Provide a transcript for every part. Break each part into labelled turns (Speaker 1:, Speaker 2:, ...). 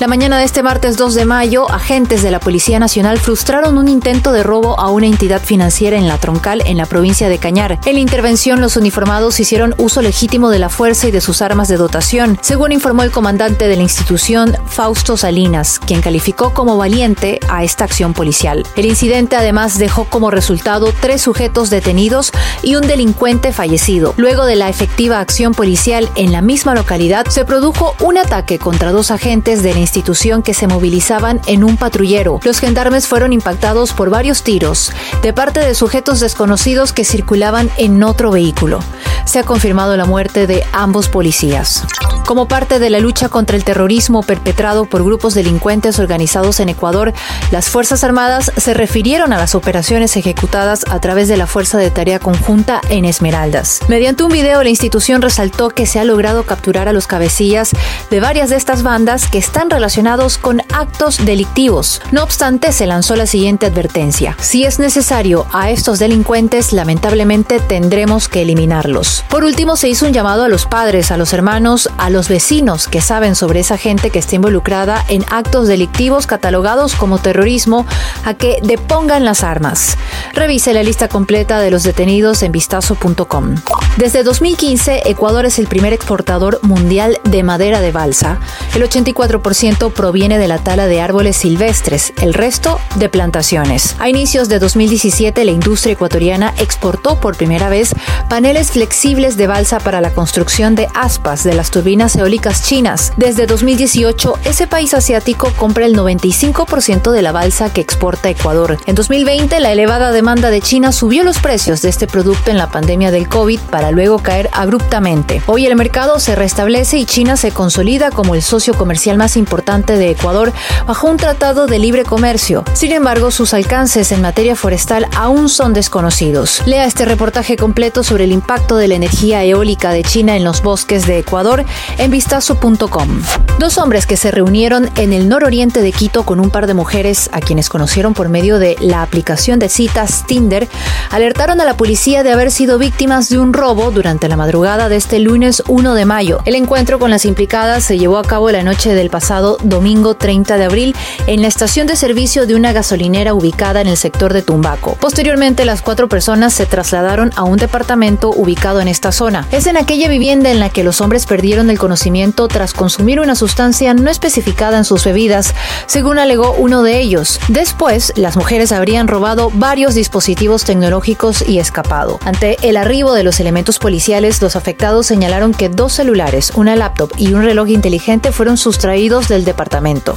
Speaker 1: La mañana de este martes 2 de mayo, agentes de la Policía Nacional frustraron un intento de robo a una entidad financiera en La Troncal, en la provincia de Cañar. En la intervención, los uniformados hicieron uso legítimo de la fuerza y de sus armas de dotación, según informó el comandante de la institución, Fausto Salinas, quien calificó como valiente a esta acción policial. El incidente además dejó como resultado tres sujetos detenidos y un delincuente fallecido. Luego de la efectiva acción policial en la misma localidad, se produjo un ataque contra dos agentes de la institución que se movilizaban en un patrullero. Los gendarmes fueron impactados por varios tiros de parte de sujetos desconocidos que circulaban en otro vehículo. Se ha confirmado la muerte de ambos policías. Como parte de la lucha contra el terrorismo perpetrado por grupos delincuentes organizados en Ecuador, las Fuerzas Armadas se refirieron a las operaciones ejecutadas a través de la Fuerza de Tarea Conjunta en Esmeraldas. Mediante un video, la institución resaltó que se ha logrado capturar a los cabecillas de varias de estas bandas que están relacionados con actos delictivos. No obstante, se lanzó la siguiente advertencia. Si es necesario a estos delincuentes, lamentablemente tendremos que eliminarlos. Por último, se hizo un llamado a los padres, a los hermanos, a los vecinos que saben sobre esa gente que está involucrada en actos delictivos catalogados como terrorismo a que depongan las armas. Revise la lista completa de los detenidos en vistazo.com. Desde 2015, Ecuador es el primer exportador mundial de madera de balsa. El 84% proviene de la tala de árboles silvestres, el resto de plantaciones. A inicios de 2017, la industria ecuatoriana exportó por primera vez paneles flexibles de balsa para la construcción de aspas de las turbinas eólicas chinas. Desde 2018, ese país asiático compra el 95% de la balsa que exporta Ecuador. En 2020, la elevada demanda de China subió los precios de este producto en la pandemia del COVID para luego caer abruptamente. Hoy el mercado se restablece y China se consolida como el socio comercial más importante de Ecuador bajo un tratado de libre comercio. Sin embargo, sus alcances en materia forestal aún son desconocidos. Lea este reportaje completo sobre el impacto de la energía eólica de China en los bosques de Ecuador en vistazo.com. Dos hombres que se reunieron en el nororiente de Quito con un par de mujeres a quienes conocieron por medio de la aplicación de citas Tinder alertaron a la policía de haber sido víctimas de un robo durante la madrugada de este lunes 1 de mayo. El encuentro con las implicadas se llevó a cabo la noche del pasado domingo 30 de abril en la estación de servicio de una gasolinera ubicada en el sector de Tumbaco. Posteriormente, las cuatro personas se trasladaron a un departamento ubicado en esta zona. Es en aquella vivienda en la que los hombres perdieron el conocimiento tras consumir una sustancia no especificada en sus bebidas, según alegó uno de ellos. Después, las mujeres habrían robado varios dispositivos tecnológicos y escapado. Ante el arribo de los elementos policiales, los afectados señalaron que dos celulares, una laptop y un reloj inteligente fueron sustraídos del departamento.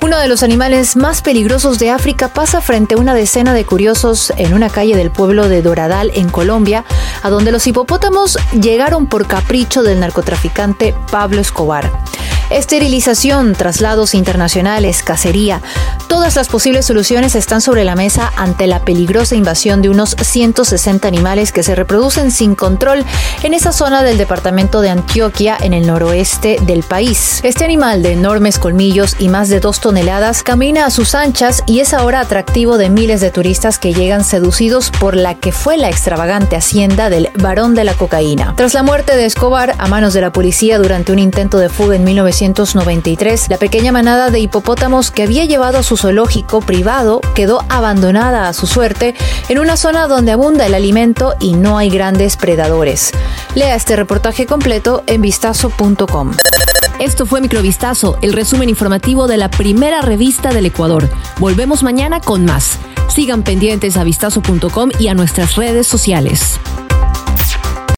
Speaker 1: Uno de los animales más peligrosos de África pasa frente a una decena de curiosos en una calle del pueblo de Doradal, en Colombia, a donde los hipopótamos llegaron por capricho del narcotraficante Pablo Escobar. Esterilización, traslados internacionales, cacería. Todas las posibles soluciones están sobre la mesa ante la peligrosa invasión de unos 160 animales que se reproducen sin control en esa zona del departamento de Antioquia en el noroeste del país. Este animal de enormes colmillos y más de dos toneladas camina a sus anchas y es ahora atractivo de miles de turistas que llegan seducidos por la que fue la extravagante hacienda del varón de la cocaína. Tras la muerte de Escobar a manos de la policía durante un intento de fuga en 19 1993, la pequeña manada de hipopótamos que había llevado a zoológico privado quedó abandonada a su suerte en una zona donde abunda el alimento y no hay grandes predadores. Lea este reportaje completo en vistazo.com.
Speaker 2: Esto fue Microvistazo, el resumen informativo de la primera revista del Ecuador. Volvemos mañana con más. Sigan pendientes a vistazo.com y a nuestras redes sociales.